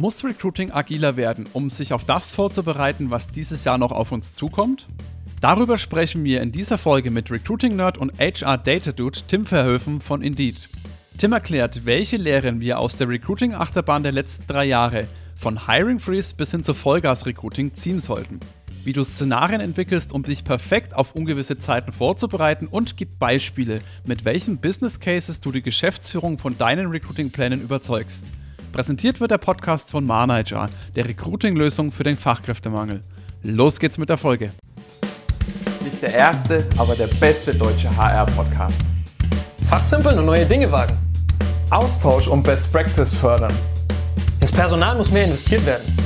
Muss Recruiting agiler werden, um sich auf das vorzubereiten, was dieses Jahr noch auf uns zukommt? Darüber sprechen wir in dieser Folge mit Recruiting-Nerd und HR-Data-Dude Tim Verhöfen von Indeed. Tim erklärt, welche Lehren wir aus der Recruiting-Achterbahn der letzten drei Jahre von Hiring Freeze bis hin zu Vollgas-Recruiting ziehen sollten. Wie du Szenarien entwickelst, um dich perfekt auf ungewisse Zeiten vorzubereiten und gibt Beispiele, mit welchen Business Cases du die Geschäftsführung von deinen Recruiting-Plänen überzeugst. Präsentiert wird der Podcast von Manager, der Recruiting-Lösung für den Fachkräftemangel. Los geht's mit der Folge. Nicht der erste, aber der beste deutsche HR-Podcast. Fachsimpeln und neue Dinge wagen. Austausch und Best Practice fördern. Ins Personal muss mehr investiert werden.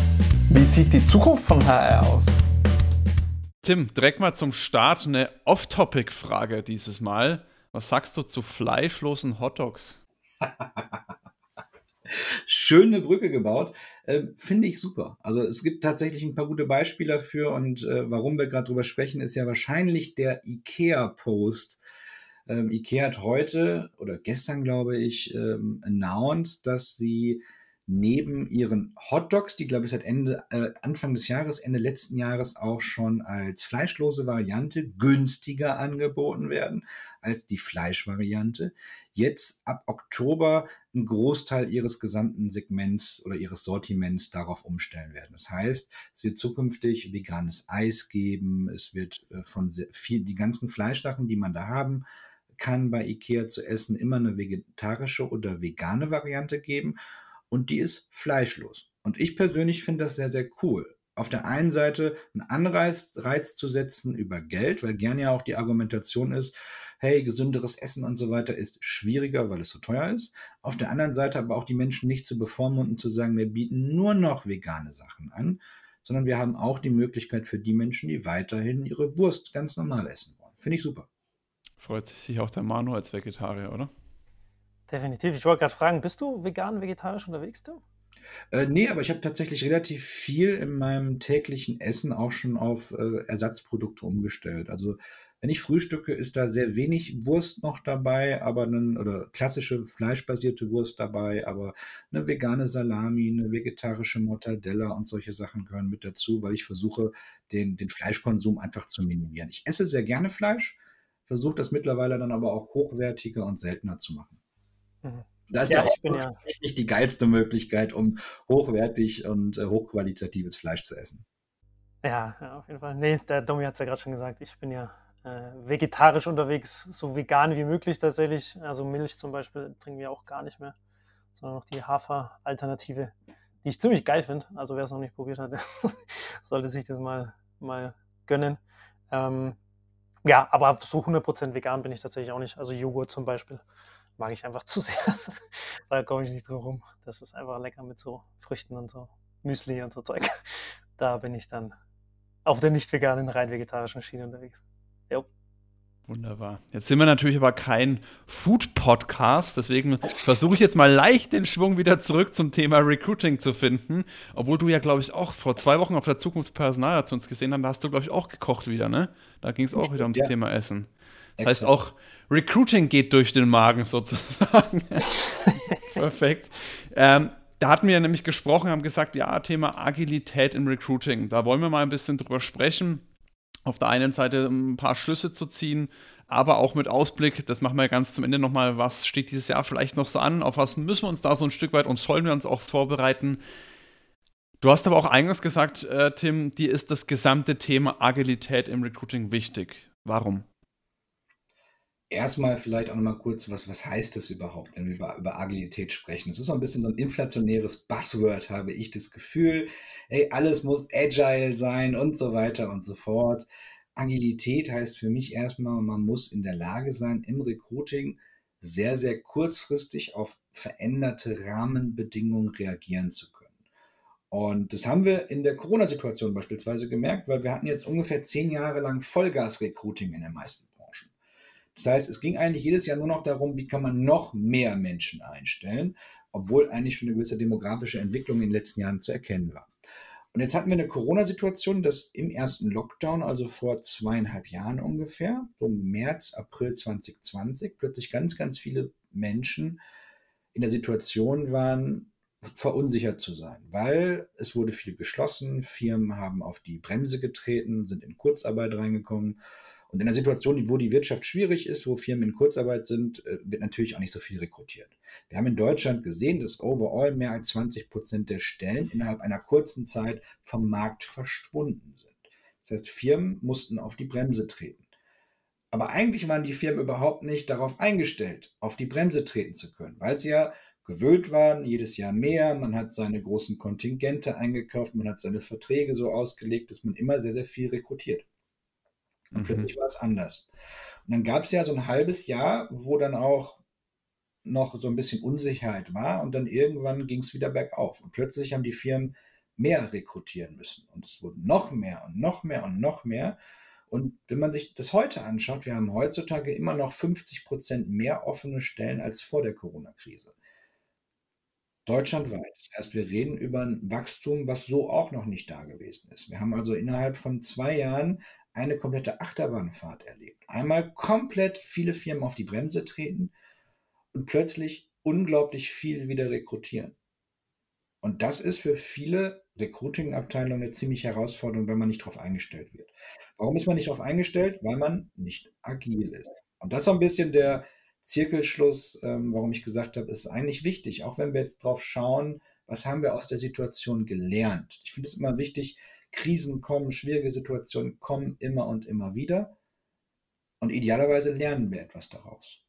Wie sieht die Zukunft von HR aus? Tim, direkt mal zum Start eine Off-Topic-Frage dieses Mal. Was sagst du zu fleischlosen Hotdogs? schöne Brücke gebaut. Äh, Finde ich super. Also es gibt tatsächlich ein paar gute Beispiele dafür und äh, warum wir gerade drüber sprechen, ist ja wahrscheinlich der IKEA-Post. Ähm, IKEA hat heute oder gestern, glaube ich, ähm, announced, dass sie neben ihren Hotdogs, die glaube ich seit Ende, äh, Anfang des Jahres, Ende letzten Jahres auch schon als fleischlose Variante günstiger angeboten werden als die Fleischvariante, jetzt ab Oktober einen Großteil ihres gesamten Segments oder ihres Sortiments darauf umstellen werden. Das heißt, es wird zukünftig veganes Eis geben, es wird äh, von viel, die ganzen Fleischsachen, die man da haben kann bei Ikea zu essen, immer eine vegetarische oder vegane Variante geben und die ist fleischlos. Und ich persönlich finde das sehr, sehr cool. Auf der einen Seite einen Anreiz Reiz zu setzen über Geld, weil gerne ja auch die Argumentation ist, hey, gesünderes Essen und so weiter ist schwieriger, weil es so teuer ist. Auf der anderen Seite aber auch die Menschen nicht zu bevormunden, zu sagen, wir bieten nur noch vegane Sachen an, sondern wir haben auch die Möglichkeit für die Menschen, die weiterhin ihre Wurst ganz normal essen wollen. Finde ich super. Freut sich auch der Manu als Vegetarier, oder? Definitiv. Ich wollte gerade fragen, bist du vegan, vegetarisch unterwegs, Tim? Äh, nee, aber ich habe tatsächlich relativ viel in meinem täglichen Essen auch schon auf äh, Ersatzprodukte umgestellt. Also wenn ich frühstücke, ist da sehr wenig Wurst noch dabei, aber dann, oder klassische fleischbasierte Wurst dabei, aber eine vegane Salami, eine vegetarische Mortadella und solche Sachen gehören mit dazu, weil ich versuche, den, den Fleischkonsum einfach zu minimieren. Ich esse sehr gerne Fleisch, versuche das mittlerweile dann aber auch hochwertiger und seltener zu machen. Mhm. Da ist ja, der ja nicht die geilste Möglichkeit, um hochwertig und äh, hochqualitatives Fleisch zu essen. Ja, ja, auf jeden Fall. Nee, der Domi hat es ja gerade schon gesagt, ich bin ja äh, vegetarisch unterwegs, so vegan wie möglich tatsächlich. Also Milch zum Beispiel trinken wir auch gar nicht mehr, sondern noch die Hafer-Alternative, die ich ziemlich geil finde. Also wer es noch nicht probiert hat, sollte sich das mal, mal gönnen. Ähm, ja, aber so 100% vegan bin ich tatsächlich auch nicht. Also Joghurt zum Beispiel mag ich einfach zu sehr. da komme ich nicht drum rum. Das ist einfach lecker mit so Früchten und so Müsli und so Zeug. Da bin ich dann auf der nicht veganen, rein vegetarischen Schiene unterwegs. Jo. Wunderbar. Jetzt sind wir natürlich aber kein Food-Podcast, deswegen versuche ich jetzt mal leicht den Schwung wieder zurück zum Thema Recruiting zu finden. Obwohl du ja, glaube ich, auch vor zwei Wochen auf der Zukunftspersonal zu uns gesehen hast, da hast du, glaube ich, auch gekocht wieder, ne? Da ging es auch wieder ums ja. Thema Essen. Das Exakt. heißt, auch Recruiting geht durch den Magen sozusagen. Perfekt. Ähm, da hatten wir nämlich gesprochen, haben gesagt, ja, Thema Agilität im Recruiting. Da wollen wir mal ein bisschen drüber sprechen. Auf der einen Seite ein paar Schlüsse zu ziehen, aber auch mit Ausblick, das machen wir ganz zum Ende nochmal, was steht dieses Jahr vielleicht noch so an, auf was müssen wir uns da so ein Stück weit und sollen wir uns auch vorbereiten. Du hast aber auch eingangs gesagt, äh, Tim, dir ist das gesamte Thema Agilität im Recruiting wichtig. Warum? Erstmal vielleicht auch nochmal kurz, was, was heißt das überhaupt, wenn wir über, über Agilität sprechen? Es ist so ein bisschen so ein inflationäres Buzzword, habe ich das Gefühl. Ey, alles muss agile sein und so weiter und so fort. Agilität heißt für mich erstmal, man muss in der Lage sein, im Recruiting sehr, sehr kurzfristig auf veränderte Rahmenbedingungen reagieren zu können. Und das haben wir in der Corona-Situation beispielsweise gemerkt, weil wir hatten jetzt ungefähr zehn Jahre lang Vollgas-Recruiting in den meisten das heißt, es ging eigentlich jedes Jahr nur noch darum, wie kann man noch mehr Menschen einstellen, obwohl eigentlich schon eine gewisse demografische Entwicklung in den letzten Jahren zu erkennen war. Und jetzt hatten wir eine Corona-Situation, dass im ersten Lockdown, also vor zweieinhalb Jahren ungefähr, so März, April 2020, plötzlich ganz, ganz viele Menschen in der Situation waren, verunsichert zu sein, weil es wurde viel geschlossen, Firmen haben auf die Bremse getreten, sind in Kurzarbeit reingekommen. Und in einer Situation, wo die Wirtschaft schwierig ist, wo Firmen in Kurzarbeit sind, äh, wird natürlich auch nicht so viel rekrutiert. Wir haben in Deutschland gesehen, dass overall mehr als 20 Prozent der Stellen innerhalb einer kurzen Zeit vom Markt verschwunden sind. Das heißt, Firmen mussten auf die Bremse treten. Aber eigentlich waren die Firmen überhaupt nicht darauf eingestellt, auf die Bremse treten zu können, weil sie ja gewöhnt waren, jedes Jahr mehr, man hat seine großen Kontingente eingekauft, man hat seine Verträge so ausgelegt, dass man immer sehr, sehr viel rekrutiert. Und mhm. plötzlich war es anders. Und dann gab es ja so ein halbes Jahr, wo dann auch noch so ein bisschen Unsicherheit war und dann irgendwann ging es wieder bergauf. Und plötzlich haben die Firmen mehr rekrutieren müssen. Und es wurden noch mehr und noch mehr und noch mehr. Und wenn man sich das heute anschaut, wir haben heutzutage immer noch 50 Prozent mehr offene Stellen als vor der Corona-Krise. Deutschlandweit. Das heißt, wir reden über ein Wachstum, was so auch noch nicht da gewesen ist. Wir haben also innerhalb von zwei Jahren eine komplette Achterbahnfahrt erlebt. Einmal komplett viele Firmen auf die Bremse treten und plötzlich unglaublich viel wieder rekrutieren. Und das ist für viele Recruiting-Abteilungen eine ziemliche Herausforderung, wenn man nicht darauf eingestellt wird. Warum ist man nicht darauf eingestellt? Weil man nicht agil ist. Und das ist so ein bisschen der Zirkelschluss, ähm, warum ich gesagt habe, ist eigentlich wichtig, auch wenn wir jetzt drauf schauen, was haben wir aus der Situation gelernt. Ich finde es immer wichtig, Krisen kommen, schwierige Situationen kommen immer und immer wieder. Und idealerweise lernen wir etwas daraus.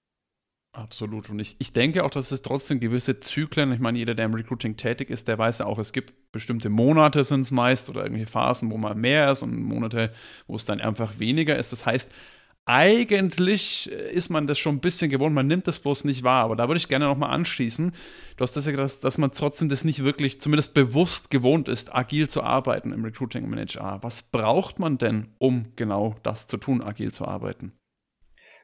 Absolut. Und ich, ich denke auch, dass es trotzdem gewisse Zyklen, ich meine, jeder, der im Recruiting tätig ist, der weiß ja auch, es gibt bestimmte Monate sind es meist oder irgendwelche Phasen, wo mal mehr ist und Monate, wo es dann einfach weniger ist. Das heißt, eigentlich ist man das schon ein bisschen gewohnt, man nimmt das bloß nicht wahr. Aber da würde ich gerne nochmal anschließen. Du hast das ja gesagt, dass man trotzdem das nicht wirklich, zumindest bewusst gewohnt ist, agil zu arbeiten im Recruiting im HR. Was braucht man denn, um genau das zu tun, agil zu arbeiten?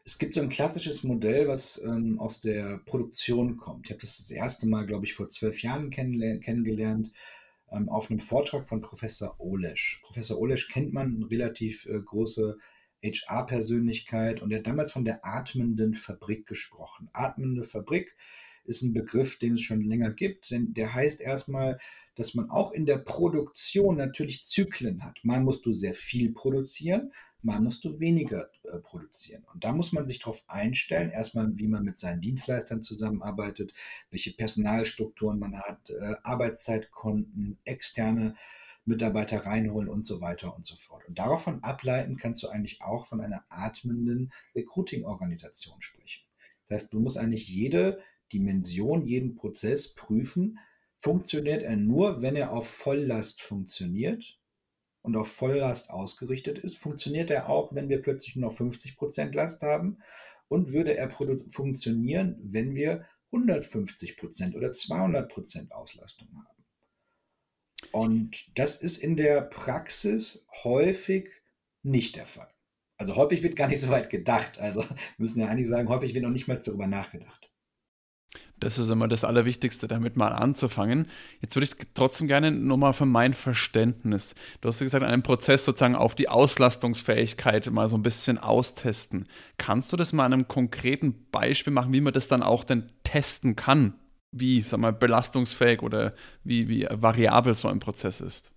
Es gibt so ein klassisches Modell, was ähm, aus der Produktion kommt. Ich habe das das erste Mal, glaube ich, vor zwölf Jahren kennengelernt ähm, auf einem Vortrag von Professor Olesch. Professor Olesch kennt man, eine relativ äh, große HR-Persönlichkeit und er hat damals von der atmenden Fabrik gesprochen. Atmende Fabrik ist ein Begriff, den es schon länger gibt, denn der heißt erstmal, dass man auch in der Produktion natürlich Zyklen hat. Mal musst du sehr viel produzieren, mal musst du weniger äh, produzieren. Und da muss man sich darauf einstellen, erstmal, wie man mit seinen Dienstleistern zusammenarbeitet, welche Personalstrukturen man hat, äh, Arbeitszeitkonten, externe Mitarbeiter reinholen und so weiter und so fort. Und davon ableiten kannst du eigentlich auch von einer atmenden Recruiting-Organisation sprechen. Das heißt, du musst eigentlich jede Dimension, jeden Prozess prüfen, funktioniert er nur, wenn er auf Volllast funktioniert und auf Volllast ausgerichtet ist, funktioniert er auch, wenn wir plötzlich nur noch 50% Last haben und würde er funktionieren, wenn wir 150% oder 200% Auslastung haben. Und das ist in der Praxis häufig nicht der Fall. Also häufig wird gar nicht so weit gedacht. Also wir müssen ja eigentlich sagen, häufig wird noch nicht mal darüber nachgedacht. Das ist immer das Allerwichtigste, damit mal anzufangen. Jetzt würde ich trotzdem gerne nochmal für mein Verständnis. Du hast gesagt, einen Prozess sozusagen auf die Auslastungsfähigkeit mal so ein bisschen austesten. Kannst du das mal an einem konkreten Beispiel machen, wie man das dann auch denn testen kann? Wie, sag mal, belastungsfähig oder wie, wie variabel so ein Prozess ist?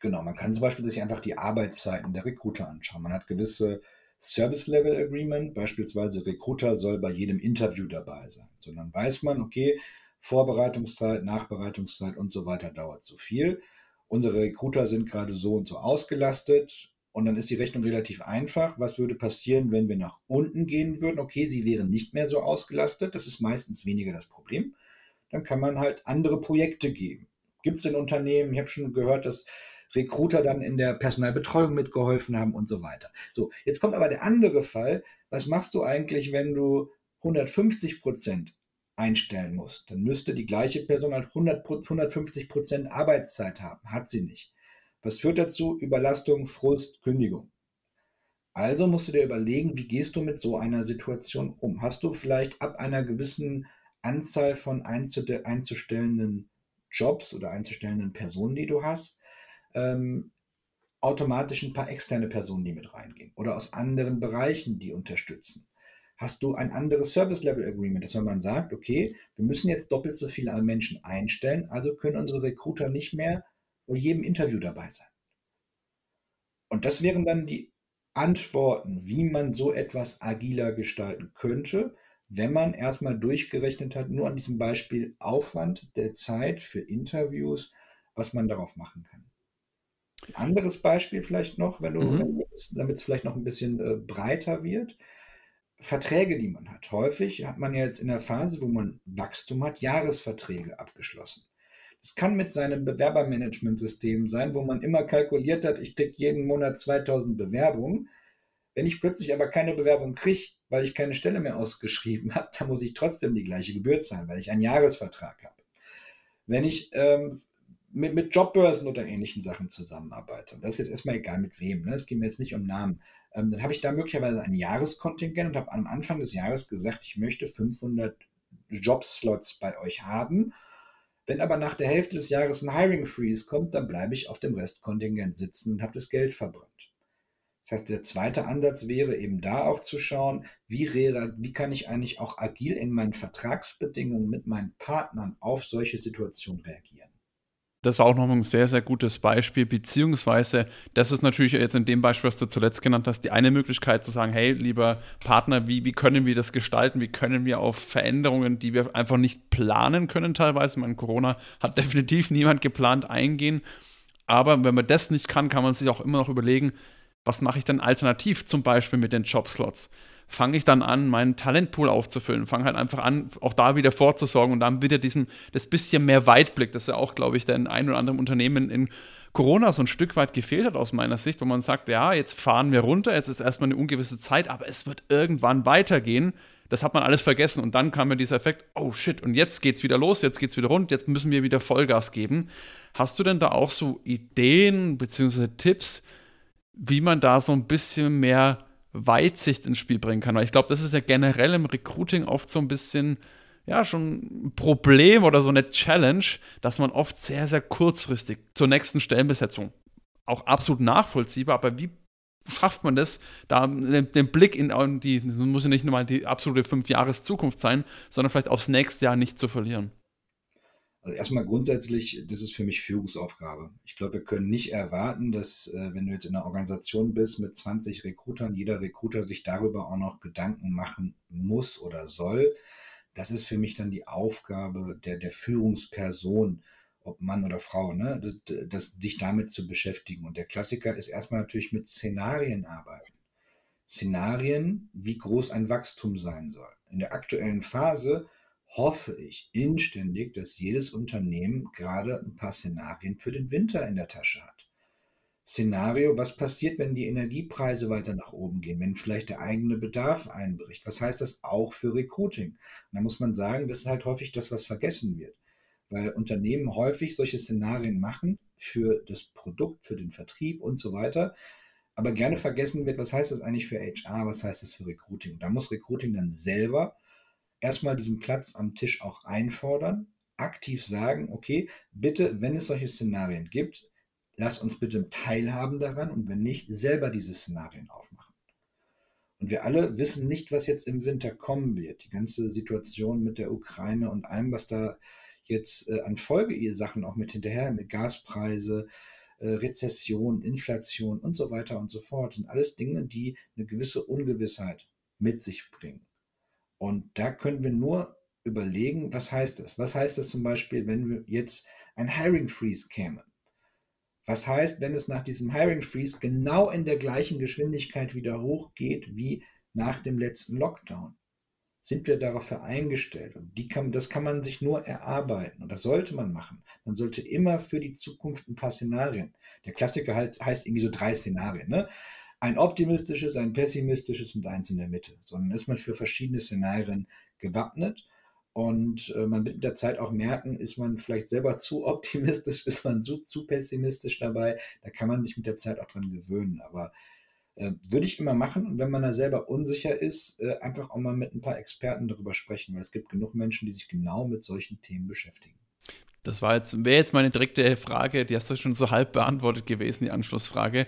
Genau, man kann zum Beispiel sich einfach die Arbeitszeiten der Recruiter anschauen. Man hat gewisse Service Level Agreement, beispielsweise Recruiter soll bei jedem Interview dabei sein. So, dann weiß man, okay, Vorbereitungszeit, Nachbereitungszeit und so weiter dauert so viel. Unsere Recruiter sind gerade so und so ausgelastet und dann ist die Rechnung relativ einfach. Was würde passieren, wenn wir nach unten gehen würden? Okay, sie wären nicht mehr so ausgelastet. Das ist meistens weniger das Problem. Dann kann man halt andere Projekte geben. Gibt es in Unternehmen, ich habe schon gehört, dass Recruiter dann in der Personalbetreuung mitgeholfen haben und so weiter. So, jetzt kommt aber der andere Fall. Was machst du eigentlich, wenn du 150 Prozent einstellen musst? Dann müsste die gleiche Person halt 100, 150 Prozent Arbeitszeit haben. Hat sie nicht. Was führt dazu? Überlastung, Frust, Kündigung. Also musst du dir überlegen, wie gehst du mit so einer Situation um? Hast du vielleicht ab einer gewissen Anzahl von einzustellenden Jobs oder einzustellenden Personen, die du hast, ähm, automatisch ein paar externe Personen, die mit reingehen oder aus anderen Bereichen, die unterstützen. hast du ein anderes Service Level Agreement, dass wenn man sagt, okay, wir müssen jetzt doppelt so viele Menschen einstellen, also können unsere Recruiter nicht mehr bei jedem Interview dabei sein. Und das wären dann die Antworten, wie man so etwas agiler gestalten könnte, wenn man erstmal durchgerechnet hat, nur an diesem Beispiel Aufwand der Zeit für Interviews, was man darauf machen kann. Ein anderes Beispiel vielleicht noch, wenn du, mhm. damit es vielleicht noch ein bisschen äh, breiter wird. Verträge, die man hat. Häufig hat man ja jetzt in der Phase, wo man Wachstum hat, Jahresverträge abgeschlossen. Es kann mit seinem Bewerbermanagementsystem sein, wo man immer kalkuliert hat, ich kriege jeden Monat 2000 Bewerbungen. Wenn ich plötzlich aber keine Bewerbung kriege, weil ich keine Stelle mehr ausgeschrieben habe, dann muss ich trotzdem die gleiche Gebühr zahlen, weil ich einen Jahresvertrag habe. Wenn ich ähm, mit, mit Jobbörsen oder ähnlichen Sachen zusammenarbeite, und das ist jetzt erstmal egal mit wem, ne? es geht mir jetzt nicht um Namen, ähm, dann habe ich da möglicherweise ein Jahreskontingent und habe am Anfang des Jahres gesagt, ich möchte 500 Jobslots bei euch haben. Wenn aber nach der Hälfte des Jahres ein Hiring Freeze kommt, dann bleibe ich auf dem Restkontingent sitzen und habe das Geld verbrannt. Das heißt, der zweite Ansatz wäre eben da auch zu schauen, wie, wie kann ich eigentlich auch agil in meinen Vertragsbedingungen mit meinen Partnern auf solche Situationen reagieren? Das war auch noch ein sehr, sehr gutes Beispiel, beziehungsweise das ist natürlich jetzt in dem Beispiel, was du zuletzt genannt hast, die eine Möglichkeit zu sagen, hey, lieber Partner, wie, wie können wir das gestalten, wie können wir auf Veränderungen, die wir einfach nicht planen können teilweise, mein Corona hat definitiv niemand geplant, eingehen, aber wenn man das nicht kann, kann man sich auch immer noch überlegen, was mache ich denn alternativ zum Beispiel mit den Jobslots? fange ich dann an, meinen Talentpool aufzufüllen, fange halt einfach an, auch da wieder vorzusorgen und dann wieder diesen, das bisschen mehr Weitblick, das ja auch, glaube ich, den ein oder anderen Unternehmen in Corona so ein Stück weit gefehlt hat aus meiner Sicht, wo man sagt, ja, jetzt fahren wir runter, jetzt ist erstmal eine ungewisse Zeit, aber es wird irgendwann weitergehen. Das hat man alles vergessen und dann kam mir dieser Effekt, oh shit, und jetzt geht's wieder los, jetzt geht's wieder rund, jetzt müssen wir wieder Vollgas geben. Hast du denn da auch so Ideen bzw. Tipps, wie man da so ein bisschen mehr Weitsicht ins Spiel bringen kann. Weil ich glaube, das ist ja generell im Recruiting oft so ein bisschen, ja, schon ein Problem oder so eine Challenge, dass man oft sehr, sehr kurzfristig zur nächsten Stellenbesetzung auch absolut nachvollziehbar, aber wie schafft man das, da den, Blick in die, das muss ja nicht nur mal die absolute fünf Jahres Zukunft sein, sondern vielleicht aufs nächste Jahr nicht zu verlieren? Also erstmal grundsätzlich, das ist für mich Führungsaufgabe. Ich glaube, wir können nicht erwarten, dass äh, wenn du jetzt in einer Organisation bist mit 20 Rekrutern, jeder Rekruter sich darüber auch noch Gedanken machen muss oder soll. Das ist für mich dann die Aufgabe der, der Führungsperson, ob Mann oder Frau, ne? das, das, dich damit zu beschäftigen. Und der Klassiker ist erstmal natürlich mit Szenarien arbeiten. Szenarien, wie groß ein Wachstum sein soll. In der aktuellen Phase hoffe ich inständig, dass jedes Unternehmen gerade ein paar Szenarien für den Winter in der Tasche hat. Szenario, was passiert, wenn die Energiepreise weiter nach oben gehen, wenn vielleicht der eigene Bedarf einbricht? Was heißt das auch für Recruiting? Und da muss man sagen, das ist halt häufig das, was vergessen wird, weil Unternehmen häufig solche Szenarien machen für das Produkt, für den Vertrieb und so weiter, aber gerne vergessen wird, was heißt das eigentlich für HR, was heißt das für Recruiting? Da muss Recruiting dann selber erstmal diesen Platz am Tisch auch einfordern, aktiv sagen, okay, bitte, wenn es solche Szenarien gibt, lass uns bitte teilhaben daran und wenn nicht, selber diese Szenarien aufmachen. Und wir alle wissen nicht, was jetzt im Winter kommen wird. Die ganze Situation mit der Ukraine und allem, was da jetzt äh, an Folgesachen auch mit hinterher, mit Gaspreise, äh, Rezession, Inflation und so weiter und so fort, sind alles Dinge, die eine gewisse Ungewissheit mit sich bringen. Und da können wir nur überlegen, was heißt das? Was heißt das zum Beispiel, wenn wir jetzt ein Hiring Freeze käme? Was heißt, wenn es nach diesem Hiring Freeze genau in der gleichen Geschwindigkeit wieder hochgeht wie nach dem letzten Lockdown? Sind wir darauf eingestellt? Und die kann, das kann man sich nur erarbeiten und das sollte man machen. Man sollte immer für die Zukunft ein paar Szenarien. Der Klassiker heißt, heißt irgendwie so drei Szenarien. Ne? Ein optimistisches, ein pessimistisches und eins in der Mitte, sondern ist man für verschiedene Szenarien gewappnet. Und äh, man wird mit der Zeit auch merken, ist man vielleicht selber zu optimistisch, ist man zu, zu pessimistisch dabei. Da kann man sich mit der Zeit auch dran gewöhnen. Aber äh, würde ich immer machen. Und wenn man da selber unsicher ist, äh, einfach auch mal mit ein paar Experten darüber sprechen, weil es gibt genug Menschen, die sich genau mit solchen Themen beschäftigen. Das jetzt, wäre jetzt meine direkte Frage, die hast du schon so halb beantwortet gewesen, die Anschlussfrage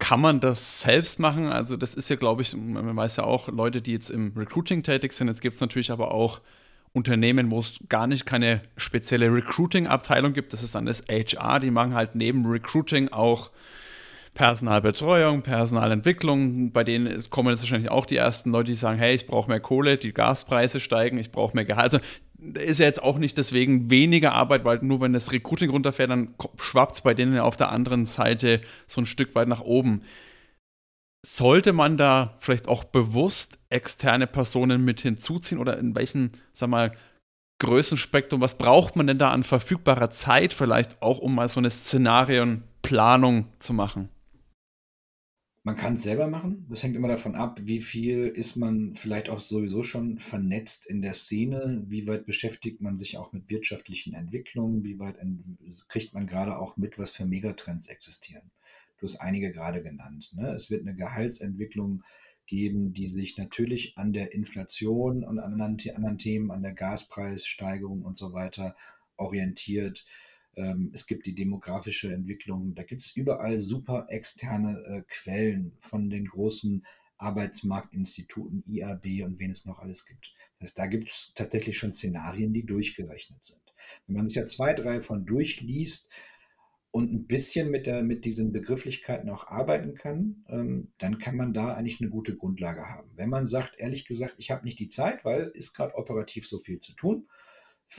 kann man das selbst machen? Also, das ist ja, glaube ich, man weiß ja auch, Leute, die jetzt im Recruiting tätig sind. Jetzt gibt es natürlich aber auch Unternehmen, wo es gar nicht keine spezielle Recruiting-Abteilung gibt. Das ist dann das HR. Die machen halt neben Recruiting auch Personalbetreuung, Personalentwicklung. Bei denen kommen jetzt wahrscheinlich auch die ersten Leute, die sagen: Hey, ich brauche mehr Kohle, die Gaspreise steigen, ich brauche mehr Gehalt. Also, ist ja jetzt auch nicht deswegen weniger Arbeit, weil nur wenn das Recruiting runterfährt, dann schwappt es bei denen auf der anderen Seite so ein Stück weit nach oben. Sollte man da vielleicht auch bewusst externe Personen mit hinzuziehen oder in welchem, sag mal, Größenspektrum, was braucht man denn da an verfügbarer Zeit vielleicht auch, um mal so eine Szenarienplanung zu machen? Man kann es selber machen. Das hängt immer davon ab, wie viel ist man vielleicht auch sowieso schon vernetzt in der Szene, wie weit beschäftigt man sich auch mit wirtschaftlichen Entwicklungen, wie weit kriegt man gerade auch mit, was für Megatrends existieren. Du hast einige gerade genannt. Ne? Es wird eine Gehaltsentwicklung geben, die sich natürlich an der Inflation und an anderen Themen, an der Gaspreissteigerung und so weiter orientiert. Ähm, es gibt die demografische Entwicklung. Da gibt es überall super externe äh, Quellen von den großen Arbeitsmarktinstituten, IAB und wen es noch alles gibt. Das heißt, da gibt es tatsächlich schon Szenarien, die durchgerechnet sind. Wenn man sich ja zwei, drei von durchliest und ein bisschen mit, der, mit diesen Begrifflichkeiten auch arbeiten kann, ähm, dann kann man da eigentlich eine gute Grundlage haben. Wenn man sagt, ehrlich gesagt, ich habe nicht die Zeit, weil ist gerade operativ so viel zu tun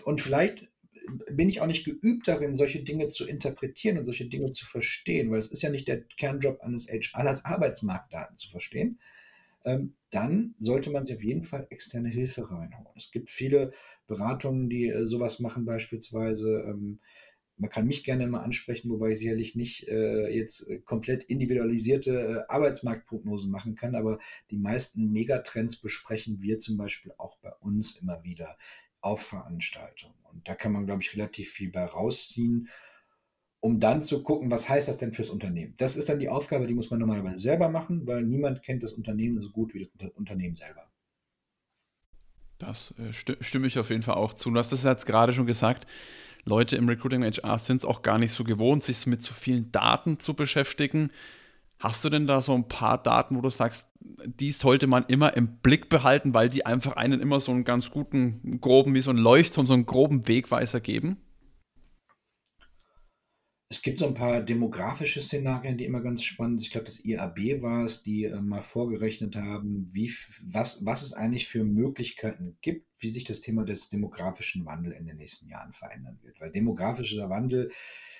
und vielleicht bin ich auch nicht geübt darin, solche Dinge zu interpretieren und solche Dinge zu verstehen, weil es ist ja nicht der Kernjob eines HR, als Arbeitsmarktdaten zu verstehen, ähm, dann sollte man sich auf jeden Fall externe Hilfe reinholen. Es gibt viele Beratungen, die äh, sowas machen beispielsweise. Ähm, man kann mich gerne mal ansprechen, wobei ich sicherlich nicht äh, jetzt komplett individualisierte äh, Arbeitsmarktprognosen machen kann, aber die meisten Megatrends besprechen wir zum Beispiel auch bei uns immer wieder auf Veranstaltungen. Und da kann man, glaube ich, relativ viel bei rausziehen, um dann zu gucken, was heißt das denn fürs Unternehmen. Das ist dann die Aufgabe, die muss man normalerweise selber machen, weil niemand kennt das Unternehmen so gut wie das Unternehmen selber. Das äh, stimme ich auf jeden Fall auch zu. Du hast es jetzt gerade schon gesagt, Leute im Recruiting HR sind es auch gar nicht so gewohnt, sich mit so vielen Daten zu beschäftigen. Hast du denn da so ein paar Daten, wo du sagst, die sollte man immer im Blick behalten, weil die einfach einen immer so einen ganz guten, groben, wie so ein Leuchtturm, so einen groben Wegweiser geben? Es gibt so ein paar demografische Szenarien, die immer ganz spannend sind. Ich glaube, das IAB war es, die äh, mal vorgerechnet haben, wie, was, was es eigentlich für Möglichkeiten gibt, wie sich das Thema des demografischen Wandels in den nächsten Jahren verändern wird. Weil demografischer Wandel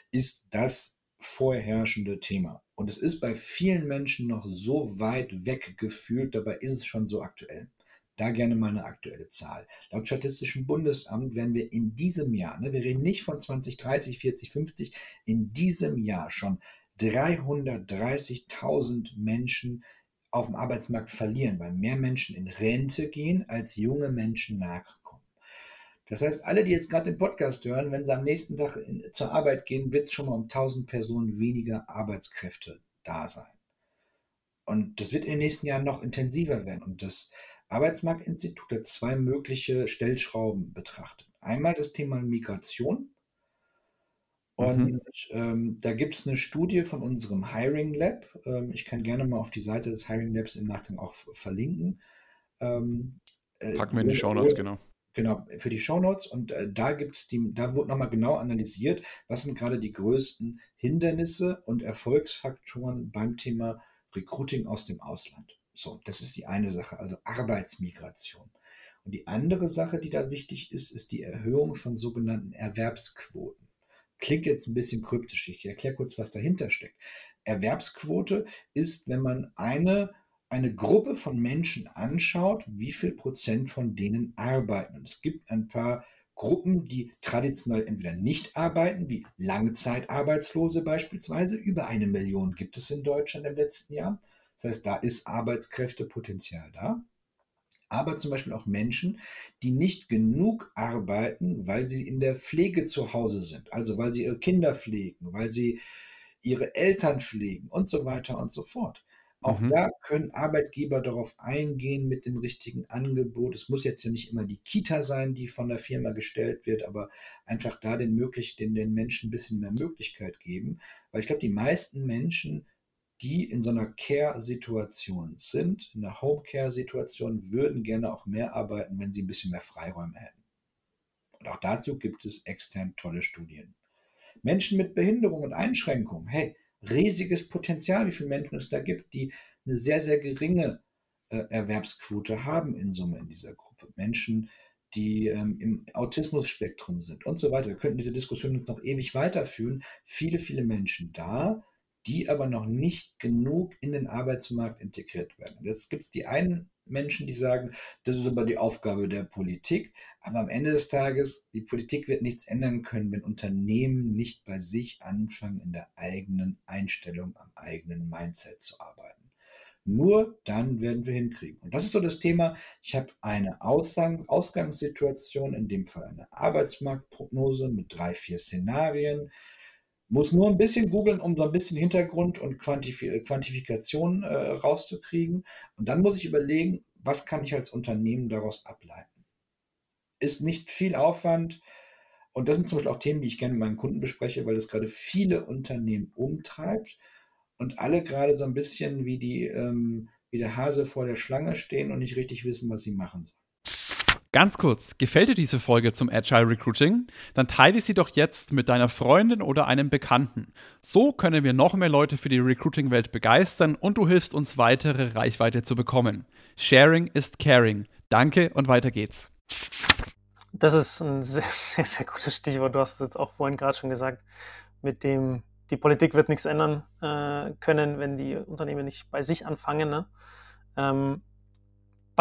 ist das vorherrschende Thema. Und es ist bei vielen Menschen noch so weit weg gefühlt, dabei ist es schon so aktuell. Da gerne mal eine aktuelle Zahl. Laut Statistischem Bundesamt werden wir in diesem Jahr, ne, wir reden nicht von 20, 30, 40, 50, in diesem Jahr schon 330.000 Menschen auf dem Arbeitsmarkt verlieren, weil mehr Menschen in Rente gehen, als junge Menschen nach das heißt, alle, die jetzt gerade den Podcast hören, wenn sie am nächsten Tag in, zur Arbeit gehen, wird es schon mal um 1000 Personen weniger Arbeitskräfte da sein. Und das wird in den nächsten Jahren noch intensiver werden. Und das Arbeitsmarktinstitut hat zwei mögliche Stellschrauben betrachtet. Einmal das Thema Migration. Und mhm. ähm, da gibt es eine Studie von unserem Hiring Lab. Ähm, ich kann gerne mal auf die Seite des Hiring Labs im Nachgang auch verlinken. Ähm, äh, Packen wir in die Show Notes, genau. Genau, für die Shownotes. Und äh, da gibt's die, da wurde nochmal genau analysiert, was sind gerade die größten Hindernisse und Erfolgsfaktoren beim Thema Recruiting aus dem Ausland. So, das ist die eine Sache, also Arbeitsmigration. Und die andere Sache, die da wichtig ist, ist die Erhöhung von sogenannten Erwerbsquoten. Klingt jetzt ein bisschen kryptisch. Ich erkläre kurz, was dahinter steckt. Erwerbsquote ist, wenn man eine eine Gruppe von Menschen anschaut, wie viel Prozent von denen arbeiten. Und es gibt ein paar Gruppen, die traditionell entweder nicht arbeiten, wie Langzeitarbeitslose beispielsweise. Über eine Million gibt es in Deutschland im letzten Jahr. Das heißt, da ist Arbeitskräftepotenzial da. Aber zum Beispiel auch Menschen, die nicht genug arbeiten, weil sie in der Pflege zu Hause sind. Also weil sie ihre Kinder pflegen, weil sie ihre Eltern pflegen und so weiter und so fort. Auch Mhm. da können Arbeitgeber darauf eingehen mit dem richtigen Angebot. Es muss jetzt ja nicht immer die Kita sein, die von der Firma gestellt wird, aber einfach da den möglich den den Menschen ein bisschen mehr Möglichkeit geben. Weil ich glaube, die meisten Menschen die in so einer Care-Situation sind, in einer Home-Care-Situation, würden gerne auch mehr arbeiten, wenn sie ein bisschen mehr Freiräume hätten. Und auch dazu gibt es extern tolle Studien. Menschen mit Behinderung und Einschränkung, hey, riesiges Potenzial, wie viele Menschen es da gibt, die eine sehr, sehr geringe äh, Erwerbsquote haben in Summe in dieser Gruppe. Menschen, die ähm, im Autismusspektrum sind und so weiter. Wir könnten diese Diskussion jetzt noch ewig weiterführen. Viele, viele Menschen da, die aber noch nicht genug in den Arbeitsmarkt integriert werden. Jetzt gibt es die einen Menschen, die sagen, das ist aber die Aufgabe der Politik. Aber am Ende des Tages, die Politik wird nichts ändern können, wenn Unternehmen nicht bei sich anfangen, in der eigenen Einstellung, am eigenen Mindset zu arbeiten. Nur dann werden wir hinkriegen. Und das ist so das Thema. Ich habe eine Ausgang Ausgangssituation, in dem Fall eine Arbeitsmarktprognose mit drei, vier Szenarien. Muss nur ein bisschen googeln, um so ein bisschen Hintergrund und Quantif Quantifikation äh, rauszukriegen. Und dann muss ich überlegen, was kann ich als Unternehmen daraus ableiten. Ist nicht viel Aufwand. Und das sind zum Beispiel auch Themen, die ich gerne mit meinen Kunden bespreche, weil das gerade viele Unternehmen umtreibt und alle gerade so ein bisschen wie, die, ähm, wie der Hase vor der Schlange stehen und nicht richtig wissen, was sie machen sollen. Ganz kurz, gefällt dir diese Folge zum Agile Recruiting? Dann teile sie doch jetzt mit deiner Freundin oder einem Bekannten. So können wir noch mehr Leute für die Recruiting-Welt begeistern und du hilfst uns, weitere Reichweite zu bekommen. Sharing ist caring. Danke und weiter geht's. Das ist ein sehr, sehr, sehr gutes Stichwort. Du hast es jetzt auch vorhin gerade schon gesagt, mit dem die Politik wird nichts ändern äh, können, wenn die Unternehmen nicht bei sich anfangen. Ne? Ähm,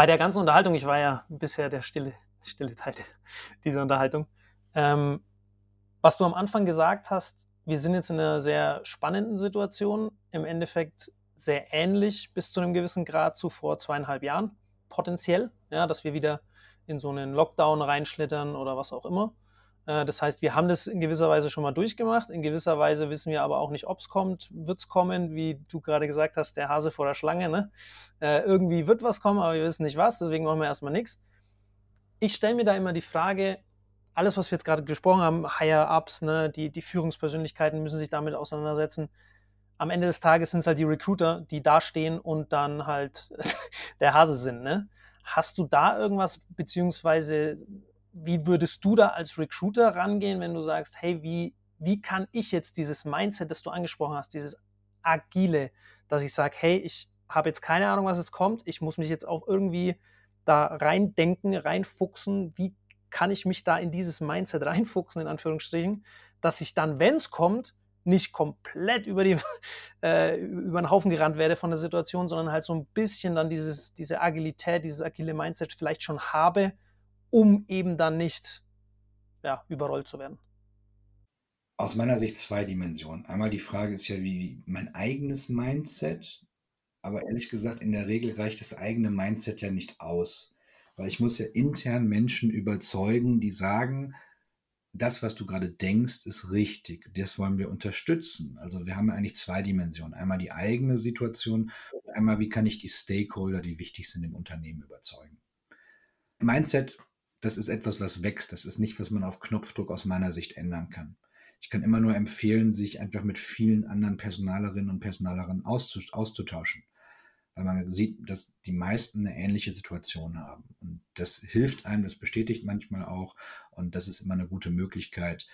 bei der ganzen Unterhaltung, ich war ja bisher der stille, stille Teil dieser Unterhaltung, ähm, was du am Anfang gesagt hast, wir sind jetzt in einer sehr spannenden Situation, im Endeffekt sehr ähnlich bis zu einem gewissen Grad zu vor zweieinhalb Jahren, potenziell, ja, dass wir wieder in so einen Lockdown reinschlittern oder was auch immer. Äh, das heißt, wir haben das in gewisser Weise schon mal durchgemacht. In gewisser Weise wissen wir aber auch nicht, ob es kommt. Wird es kommen, wie du gerade gesagt hast, der Hase vor der Schlange. Ne? Äh, irgendwie wird was kommen, aber wir wissen nicht was. Deswegen machen wir erstmal nichts. Ich stelle mir da immer die Frage, alles, was wir jetzt gerade gesprochen haben, Higher-Ups, ne, die, die Führungspersönlichkeiten müssen sich damit auseinandersetzen. Am Ende des Tages sind es halt die Recruiter, die da stehen und dann halt der Hase sind. Ne? Hast du da irgendwas, beziehungsweise wie würdest du da als Recruiter rangehen, wenn du sagst, hey, wie, wie kann ich jetzt dieses Mindset, das du angesprochen hast, dieses agile, dass ich sage, hey, ich habe jetzt keine Ahnung, was jetzt kommt, ich muss mich jetzt auch irgendwie da reindenken, reinfuchsen, wie kann ich mich da in dieses Mindset reinfuchsen, in Anführungsstrichen, dass ich dann, wenn es kommt, nicht komplett über, die, äh, über den Haufen gerannt werde von der Situation, sondern halt so ein bisschen dann dieses, diese Agilität, dieses agile Mindset vielleicht schon habe, um eben dann nicht ja, überrollt zu werden? Aus meiner Sicht zwei Dimensionen. Einmal die Frage ist ja, wie mein eigenes Mindset, aber ehrlich gesagt, in der Regel reicht das eigene Mindset ja nicht aus, weil ich muss ja intern Menschen überzeugen, die sagen, das, was du gerade denkst, ist richtig. Das wollen wir unterstützen. Also wir haben ja eigentlich zwei Dimensionen. Einmal die eigene Situation, einmal wie kann ich die Stakeholder, die wichtig sind im Unternehmen, überzeugen. Mindset das ist etwas, was wächst. Das ist nicht, was man auf Knopfdruck aus meiner Sicht ändern kann. Ich kann immer nur empfehlen, sich einfach mit vielen anderen Personalerinnen und Personalerinnen auszutauschen. Weil man sieht, dass die meisten eine ähnliche Situation haben. Und das hilft einem, das bestätigt manchmal auch. Und das ist immer eine gute Möglichkeit,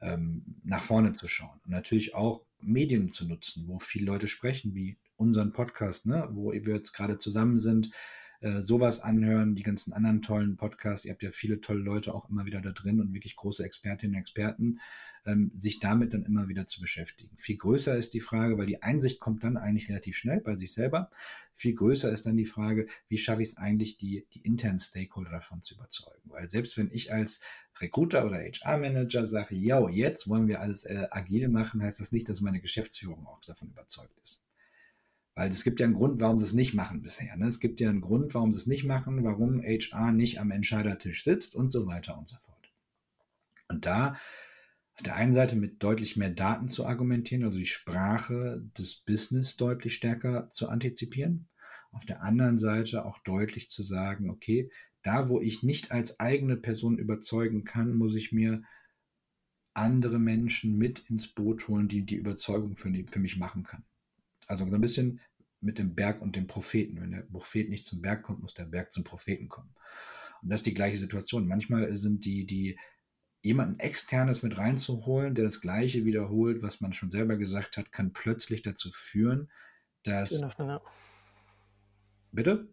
ähm, nach vorne zu schauen. Und natürlich auch Medien zu nutzen, wo viele Leute sprechen, wie unseren Podcast, ne? wo wir jetzt gerade zusammen sind äh, sowas anhören, die ganzen anderen tollen Podcasts. Ihr habt ja viele tolle Leute auch immer wieder da drin und wirklich große Expertinnen und Experten, ähm, sich damit dann immer wieder zu beschäftigen. Viel größer ist die Frage, weil die Einsicht kommt dann eigentlich relativ schnell bei sich selber. Viel größer ist dann die Frage, wie schaffe ich es eigentlich, die, die internen Stakeholder davon zu überzeugen? Weil selbst wenn ich als Recruiter oder HR-Manager sage, yo, jetzt wollen wir alles äh, agil machen, heißt das nicht, dass meine Geschäftsführung auch davon überzeugt ist. Weil es gibt ja einen Grund, warum sie es nicht machen bisher. Ne? Es gibt ja einen Grund, warum sie es nicht machen, warum HR nicht am Entscheidertisch sitzt und so weiter und so fort. Und da auf der einen Seite mit deutlich mehr Daten zu argumentieren, also die Sprache des Business deutlich stärker zu antizipieren. Auf der anderen Seite auch deutlich zu sagen, okay, da wo ich nicht als eigene Person überzeugen kann, muss ich mir andere Menschen mit ins Boot holen, die die Überzeugung für, für mich machen kann. Also so ein bisschen mit dem Berg und dem Propheten. Wenn der Prophet nicht zum Berg kommt, muss der Berg zum Propheten kommen. Und das ist die gleiche Situation. Manchmal sind die, die jemanden externes mit reinzuholen, der das Gleiche wiederholt, was man schon selber gesagt hat, kann plötzlich dazu führen, dass. Türen öffnen, ja. Bitte?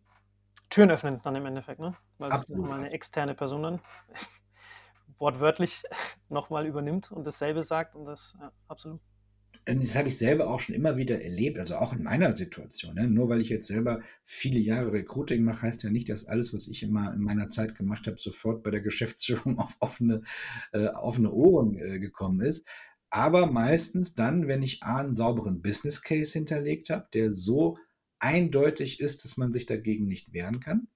Türen öffnen dann im Endeffekt, ne? Weil es nochmal eine externe Person dann wortwörtlich nochmal übernimmt und dasselbe sagt und das, ja, absolut. Und das habe ich selber auch schon immer wieder erlebt, also auch in meiner Situation. Ne? Nur weil ich jetzt selber viele Jahre Recruiting mache, heißt ja nicht, dass alles, was ich immer in meiner Zeit gemacht habe, sofort bei der Geschäftsführung auf offene, äh, offene Ohren äh, gekommen ist. Aber meistens dann, wenn ich A, einen sauberen Business Case hinterlegt habe, der so eindeutig ist, dass man sich dagegen nicht wehren kann.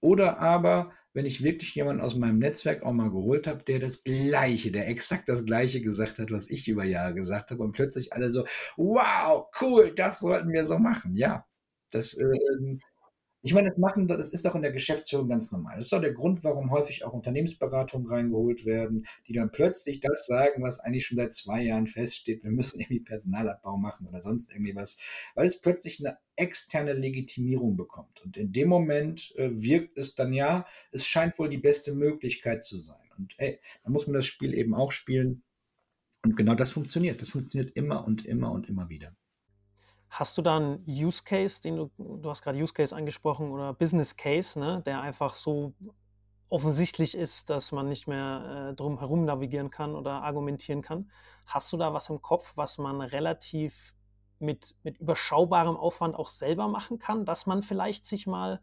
Oder aber, wenn ich wirklich jemanden aus meinem Netzwerk auch mal geholt habe, der das Gleiche, der exakt das Gleiche gesagt hat, was ich über Jahre gesagt habe und plötzlich alle so, wow, cool, das sollten wir so machen. Ja, das, äh, ich meine, das machen, das ist doch in der Geschäftsführung ganz normal. Das ist doch der Grund, warum häufig auch Unternehmensberatungen reingeholt werden, die dann plötzlich das sagen, was eigentlich schon seit zwei Jahren feststeht. Wir müssen irgendwie Personalabbau machen oder sonst irgendwie was, weil es plötzlich eine externe Legitimierung bekommt. Und in dem Moment äh, wirkt es dann ja, es scheint wohl die beste Möglichkeit zu sein. Und ey, dann muss man das Spiel eben auch spielen. Und genau das funktioniert. Das funktioniert immer und immer und immer wieder. Hast du da einen Use Case, den du, du hast gerade Use Case angesprochen oder Business Case, ne, der einfach so offensichtlich ist, dass man nicht mehr äh, drum herum navigieren kann oder argumentieren kann? Hast du da was im Kopf, was man relativ mit, mit überschaubarem Aufwand auch selber machen kann, dass man vielleicht sich mal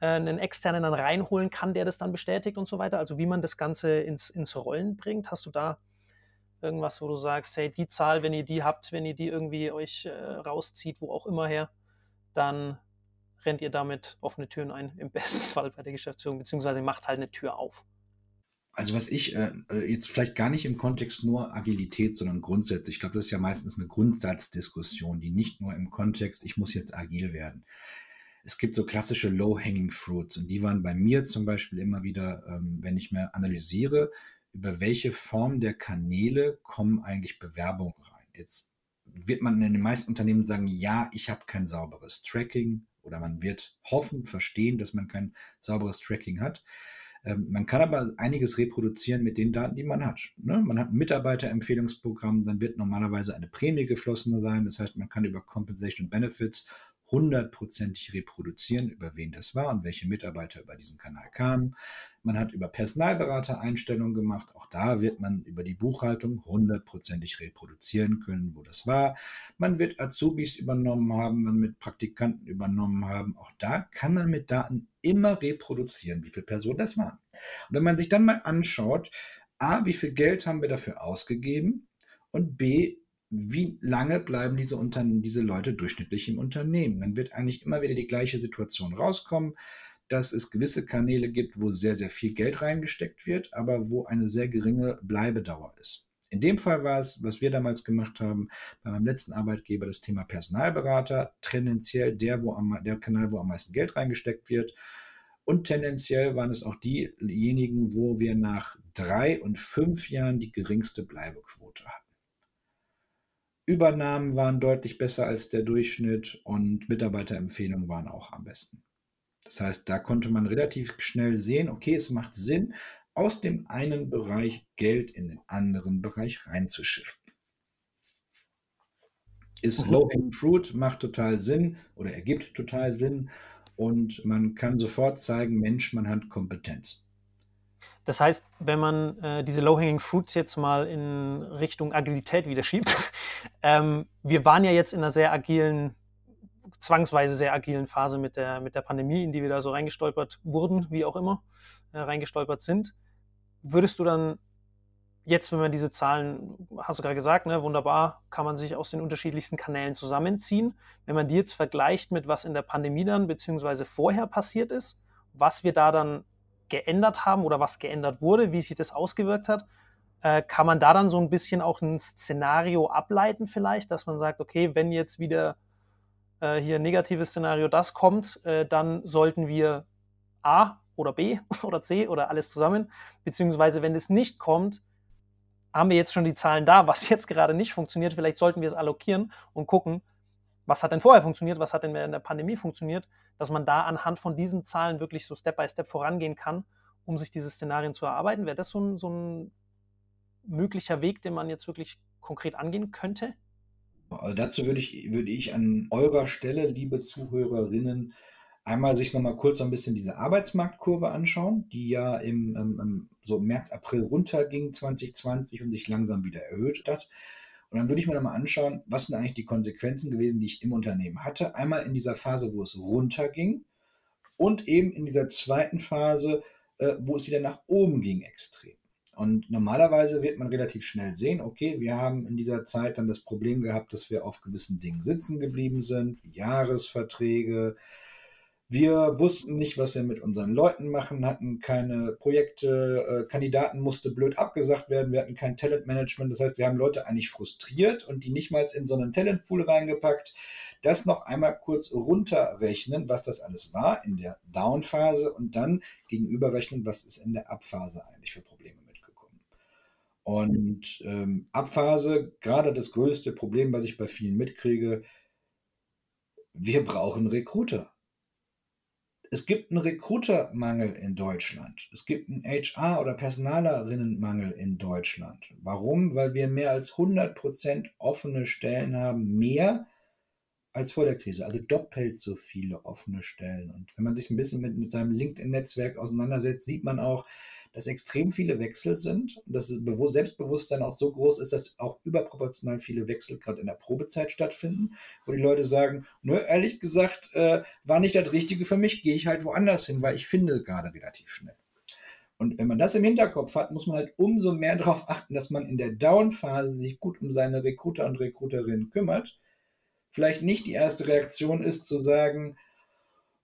äh, einen externen dann reinholen kann, der das dann bestätigt und so weiter? Also wie man das Ganze ins, ins Rollen bringt? Hast du da irgendwas, wo du sagst, hey, die Zahl, wenn ihr die habt, wenn ihr die irgendwie euch äh, rauszieht, wo auch immer her, dann rennt ihr damit offene Türen ein, im besten Fall bei der Geschäftsführung, beziehungsweise macht halt eine Tür auf. Also was ich äh, äh, jetzt vielleicht gar nicht im Kontext nur Agilität, sondern grundsätzlich, ich glaube, das ist ja meistens eine Grundsatzdiskussion, die nicht nur im Kontext, ich muss jetzt agil werden. Es gibt so klassische Low-Hanging Fruits und die waren bei mir zum Beispiel immer wieder, ähm, wenn ich mir analysiere, über welche Form der Kanäle kommen eigentlich Bewerbungen rein. Jetzt wird man in den meisten Unternehmen sagen, ja, ich habe kein sauberes Tracking oder man wird hoffen, verstehen, dass man kein sauberes Tracking hat. Ähm, man kann aber einiges reproduzieren mit den Daten, die man hat. Ne? Man hat ein Mitarbeiterempfehlungsprogramm, dann wird normalerweise eine Prämie geflossen sein. Das heißt, man kann über Compensation Benefits hundertprozentig reproduzieren, über wen das war und welche Mitarbeiter über diesen Kanal kamen. Man hat über Personalberater Einstellungen gemacht. Auch da wird man über die Buchhaltung hundertprozentig reproduzieren können, wo das war. Man wird Azubis übernommen haben, man mit Praktikanten übernommen haben. Auch da kann man mit Daten immer reproduzieren, wie viele Personen das waren. Und wenn man sich dann mal anschaut, A, wie viel Geld haben wir dafür ausgegeben und B, wie lange bleiben diese, diese Leute durchschnittlich im Unternehmen? Dann wird eigentlich immer wieder die gleiche Situation rauskommen, dass es gewisse Kanäle gibt, wo sehr, sehr viel Geld reingesteckt wird, aber wo eine sehr geringe Bleibedauer ist. In dem Fall war es, was wir damals gemacht haben, bei meinem letzten Arbeitgeber das Thema Personalberater, tendenziell der, wo am, der Kanal, wo am meisten Geld reingesteckt wird. Und tendenziell waren es auch diejenigen, wo wir nach drei und fünf Jahren die geringste Bleibequote hatten. Übernahmen waren deutlich besser als der Durchschnitt und Mitarbeiterempfehlungen waren auch am besten. Das heißt, da konnte man relativ schnell sehen, okay, es macht Sinn, aus dem einen Bereich Geld in den anderen Bereich reinzuschiften. Ist mhm. Low-Hanging Fruit, macht total Sinn oder ergibt total Sinn und man kann sofort zeigen, Mensch, man hat Kompetenz. Das heißt, wenn man äh, diese Low-Hanging Fruits jetzt mal in Richtung Agilität wieder schiebt, ähm, wir waren ja jetzt in einer sehr agilen, zwangsweise sehr agilen Phase mit der, mit der Pandemie, in die wir da so reingestolpert wurden, wie auch immer, äh, reingestolpert sind. Würdest du dann jetzt, wenn man diese Zahlen, hast du gerade gesagt, ne, wunderbar, kann man sich aus den unterschiedlichsten Kanälen zusammenziehen. Wenn man die jetzt vergleicht mit was in der Pandemie dann beziehungsweise vorher passiert ist, was wir da dann geändert haben oder was geändert wurde, wie sich das ausgewirkt hat, äh, kann man da dann so ein bisschen auch ein Szenario ableiten vielleicht, dass man sagt, okay, wenn jetzt wieder äh, hier ein negatives Szenario das kommt, äh, dann sollten wir A oder B oder C oder alles zusammen, beziehungsweise wenn es nicht kommt, haben wir jetzt schon die Zahlen da, was jetzt gerade nicht funktioniert, vielleicht sollten wir es allokieren und gucken, was hat denn vorher funktioniert, was hat denn in der Pandemie funktioniert, dass man da anhand von diesen Zahlen wirklich so Step by Step vorangehen kann, um sich diese Szenarien zu erarbeiten. Wäre das so ein, so ein möglicher Weg, den man jetzt wirklich konkret angehen könnte? Also dazu würde ich, würde ich an eurer Stelle, liebe Zuhörerinnen, einmal sich nochmal kurz ein bisschen diese Arbeitsmarktkurve anschauen, die ja im, im, so März, April runterging 2020 und sich langsam wieder erhöht hat. Und dann würde ich mir nochmal anschauen, was sind eigentlich die Konsequenzen gewesen, die ich im Unternehmen hatte. Einmal in dieser Phase, wo es runterging und eben in dieser zweiten Phase, äh, wo es wieder nach oben ging extrem. Und normalerweise wird man relativ schnell sehen, okay, wir haben in dieser Zeit dann das Problem gehabt, dass wir auf gewissen Dingen sitzen geblieben sind, wie Jahresverträge, wir wussten nicht, was wir mit unseren Leuten machen, hatten keine Projekte, äh, Kandidaten musste blöd abgesagt werden, wir hatten kein Talentmanagement. Das heißt, wir haben Leute eigentlich frustriert und die nicht mal in so einen Talentpool reingepackt. Das noch einmal kurz runterrechnen, was das alles war in der Down-Phase und dann gegenüberrechnen, was ist in der Abphase eigentlich für Probleme mitgekommen. Und ähm, Abphase, gerade das größte Problem, was ich bei vielen mitkriege, wir brauchen Recruiter es gibt einen Recruitermangel in Deutschland. Es gibt einen HR- oder Personalerinnenmangel in Deutschland. Warum? Weil wir mehr als 100% offene Stellen haben, mehr als vor der Krise. Also doppelt so viele offene Stellen. Und wenn man sich ein bisschen mit, mit seinem LinkedIn-Netzwerk auseinandersetzt, sieht man auch, dass extrem viele Wechsel sind und dass das Selbstbewusstsein auch so groß ist, dass auch überproportional viele Wechsel gerade in der Probezeit stattfinden, wo die Leute sagen, nö, ehrlich gesagt, äh, war nicht das Richtige für mich, gehe ich halt woanders hin, weil ich finde gerade relativ schnell. Und wenn man das im Hinterkopf hat, muss man halt umso mehr darauf achten, dass man in der Down-Phase sich gut um seine Recruiter und Recruiterinnen kümmert. Vielleicht nicht die erste Reaktion ist zu sagen,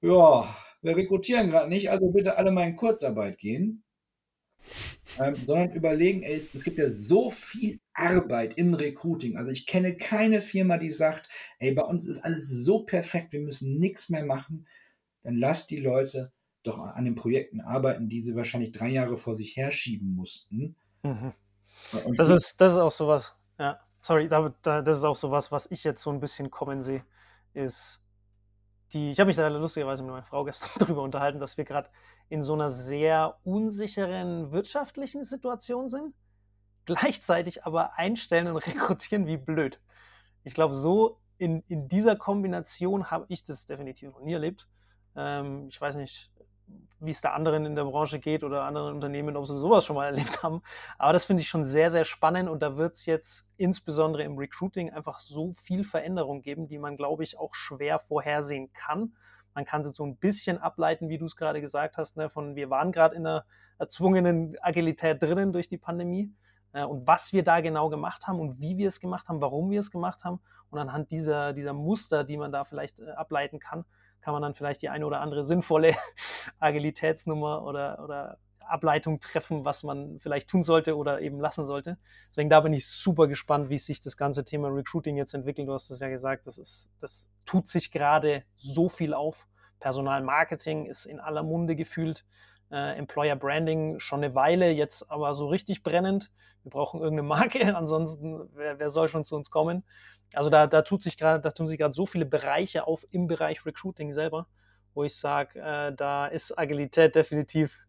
ja, wir rekrutieren gerade nicht, also bitte alle mal in Kurzarbeit gehen, ähm, sondern überlegen, ey, es, es, gibt ja so viel Arbeit im Recruiting. Also ich kenne keine Firma, die sagt, ey, bei uns ist alles so perfekt, wir müssen nichts mehr machen. Dann lasst die Leute doch an den Projekten arbeiten, die sie wahrscheinlich drei Jahre vor sich herschieben mussten. Mhm. das, ist, das ist auch sowas, ja, sorry, da, da, das ist auch sowas, was ich jetzt so ein bisschen kommen sehe, ist, die, ich habe mich da lustigerweise mit meiner Frau gestern darüber unterhalten, dass wir gerade in so einer sehr unsicheren wirtschaftlichen Situation sind, gleichzeitig aber einstellen und rekrutieren wie blöd. Ich glaube, so in, in dieser Kombination habe ich das definitiv noch nie erlebt. Ähm, ich weiß nicht, wie es da anderen in der Branche geht oder anderen Unternehmen, ob sie sowas schon mal erlebt haben. Aber das finde ich schon sehr, sehr spannend und da wird es jetzt insbesondere im Recruiting einfach so viel Veränderung geben, die man, glaube ich, auch schwer vorhersehen kann. Man kann sie so ein bisschen ableiten, wie du es gerade gesagt hast, ne, von wir waren gerade in einer erzwungenen Agilität drinnen durch die Pandemie äh, und was wir da genau gemacht haben und wie wir es gemacht haben, warum wir es gemacht haben und anhand dieser, dieser Muster, die man da vielleicht äh, ableiten kann, kann man dann vielleicht die eine oder andere sinnvolle Agilitätsnummer oder, oder Ableitung treffen, was man vielleicht tun sollte oder eben lassen sollte. Deswegen da bin ich super gespannt, wie sich das ganze Thema Recruiting jetzt entwickelt. Du hast es ja gesagt, das ist, das tut sich gerade so viel auf. Personalmarketing ist in aller Munde gefühlt. Äh, Employer Branding schon eine Weile, jetzt aber so richtig brennend. Wir brauchen irgendeine Marke, ansonsten wer, wer soll schon zu uns kommen? Also da, da tut sich gerade, da tun sich gerade so viele Bereiche auf im Bereich Recruiting selber, wo ich sage, äh, da ist Agilität definitiv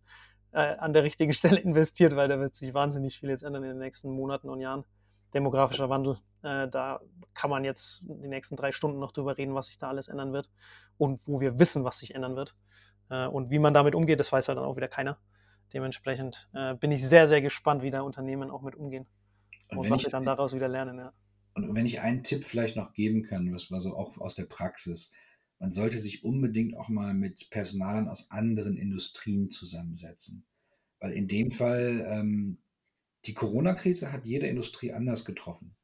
äh, an der richtigen Stelle investiert, weil da wird sich wahnsinnig viel jetzt ändern in den nächsten Monaten und Jahren. Demografischer Wandel, äh, da kann man jetzt die nächsten drei Stunden noch drüber reden, was sich da alles ändern wird und wo wir wissen, was sich ändern wird. Äh, und wie man damit umgeht, das weiß halt dann auch wieder keiner. Dementsprechend äh, bin ich sehr, sehr gespannt, wie da Unternehmen auch mit umgehen und, und was wir dann daraus wieder lernen. Ja. Und wenn ich einen Tipp vielleicht noch geben kann, was war so auch aus der Praxis, man sollte sich unbedingt auch mal mit Personalern aus anderen Industrien zusammensetzen. Weil in dem Fall, ähm, die Corona-Krise hat jede Industrie anders getroffen.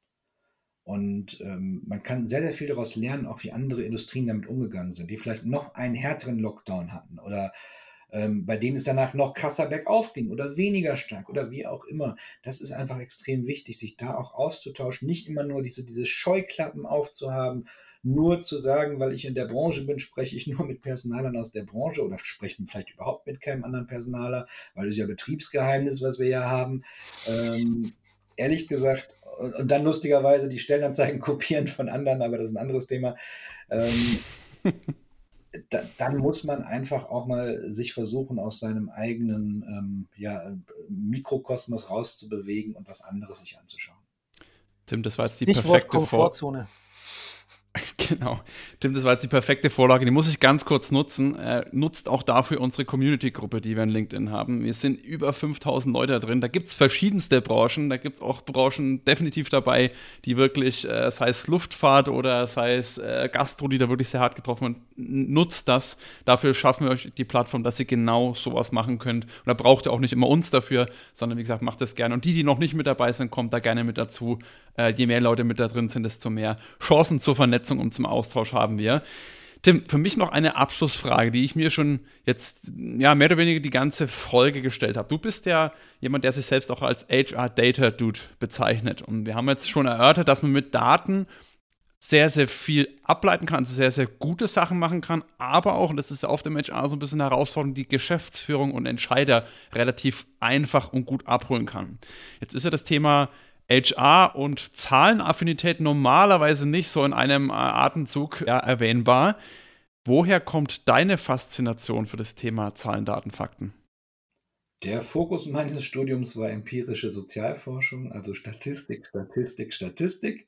Und ähm, man kann sehr, sehr viel daraus lernen, auch wie andere Industrien damit umgegangen sind, die vielleicht noch einen härteren Lockdown hatten oder ähm, bei denen es danach noch krasser bergauf ging oder weniger stark oder wie auch immer. Das ist einfach extrem wichtig, sich da auch auszutauschen, nicht immer nur diese, diese Scheuklappen aufzuhaben, nur zu sagen, weil ich in der Branche bin, spreche ich nur mit Personalern aus der Branche oder spreche vielleicht überhaupt mit keinem anderen Personaler, weil es ja Betriebsgeheimnis, was wir ja haben. Ähm, ehrlich gesagt, und, dann lustigerweise die Stellenanzeigen kopieren von anderen, aber das ist ein anderes Thema. Ähm, da, dann muss man einfach auch mal sich versuchen, aus seinem eigenen ähm, ja, Mikrokosmos rauszubewegen und was anderes sich anzuschauen. Tim, das war jetzt die Stichwort perfekte Komfortzone. Genau. Tim, das war jetzt die perfekte Vorlage. Die muss ich ganz kurz nutzen. Äh, nutzt auch dafür unsere Community-Gruppe, die wir in LinkedIn haben. Wir sind über 5000 Leute da drin. Da gibt es verschiedenste Branchen. Da gibt es auch Branchen definitiv dabei, die wirklich, äh, sei es Luftfahrt oder sei es äh, Gastro, die da wirklich sehr hart getroffen haben. Nutzt das. Dafür schaffen wir euch die Plattform, dass ihr genau sowas machen könnt. Und da braucht ihr auch nicht immer uns dafür, sondern wie gesagt, macht das gerne. Und die, die noch nicht mit dabei sind, kommt da gerne mit dazu. Äh, je mehr Leute mit da drin sind, desto mehr Chancen zur Vernetzung und zum Austausch haben wir. Tim, für mich noch eine Abschlussfrage, die ich mir schon jetzt ja mehr oder weniger die ganze Folge gestellt habe. Du bist ja jemand, der sich selbst auch als HR Data Dude bezeichnet und wir haben jetzt schon erörtert, dass man mit Daten sehr, sehr viel ableiten kann, also sehr, sehr gute Sachen machen kann, aber auch, und das ist ja oft im HR so ein bisschen herausfordernd, die Geschäftsführung und Entscheider relativ einfach und gut abholen kann. Jetzt ist ja das Thema HR und Zahlenaffinität normalerweise nicht so in einem äh, Atemzug ja, erwähnbar. Woher kommt deine Faszination für das Thema Zahlen, Daten, Fakten? Der Fokus meines Studiums war empirische Sozialforschung, also Statistik, Statistik, Statistik.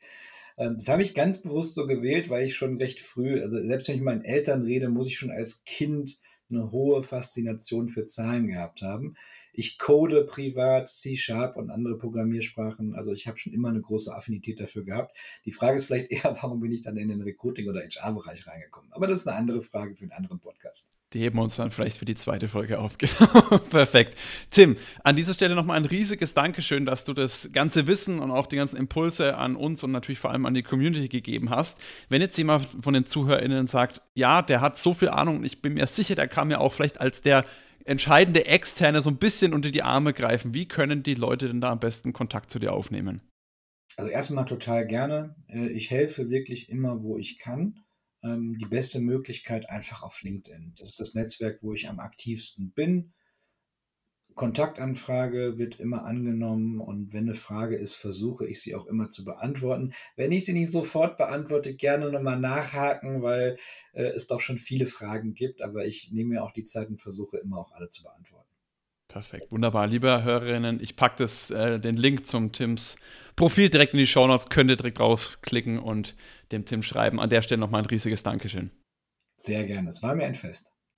Ähm, das habe ich ganz bewusst so gewählt, weil ich schon recht früh, also selbst wenn ich mit meinen Eltern rede, muss ich schon als Kind eine hohe Faszination für Zahlen gehabt haben. Ich code privat C-Sharp und andere Programmiersprachen. Also ich habe schon immer eine große Affinität dafür gehabt. Die Frage ist vielleicht eher, warum bin ich dann in den Recruiting- oder HR-Bereich reingekommen? Aber das ist eine andere Frage für einen anderen Podcast. Die heben wir uns dann vielleicht für die zweite Folge auf. Genau. Perfekt. Tim, an dieser Stelle nochmal ein riesiges Dankeschön, dass du das ganze Wissen und auch die ganzen Impulse an uns und natürlich vor allem an die Community gegeben hast. Wenn jetzt jemand von den ZuhörerInnen sagt, ja, der hat so viel Ahnung und ich bin mir sicher, der kam ja auch vielleicht als der entscheidende Externe so ein bisschen unter die Arme greifen. Wie können die Leute denn da am besten Kontakt zu dir aufnehmen? Also erstmal total gerne. Äh, ich helfe wirklich immer, wo ich kann. Ähm, die beste Möglichkeit einfach auf LinkedIn. Das ist das Netzwerk, wo ich am aktivsten bin. Kontaktanfrage wird immer angenommen und wenn eine Frage ist, versuche ich sie auch immer zu beantworten. Wenn ich sie nicht sofort beantworte, gerne nochmal nachhaken, weil äh, es doch schon viele Fragen gibt, aber ich nehme mir auch die Zeit und versuche immer auch alle zu beantworten. Perfekt, wunderbar. Liebe Hörerinnen, ich packe äh, den Link zum Tims Profil direkt in die Show Notes, könnt ihr direkt rausklicken und dem Tim schreiben. An der Stelle nochmal ein riesiges Dankeschön. Sehr gerne, es war mir ein Fest.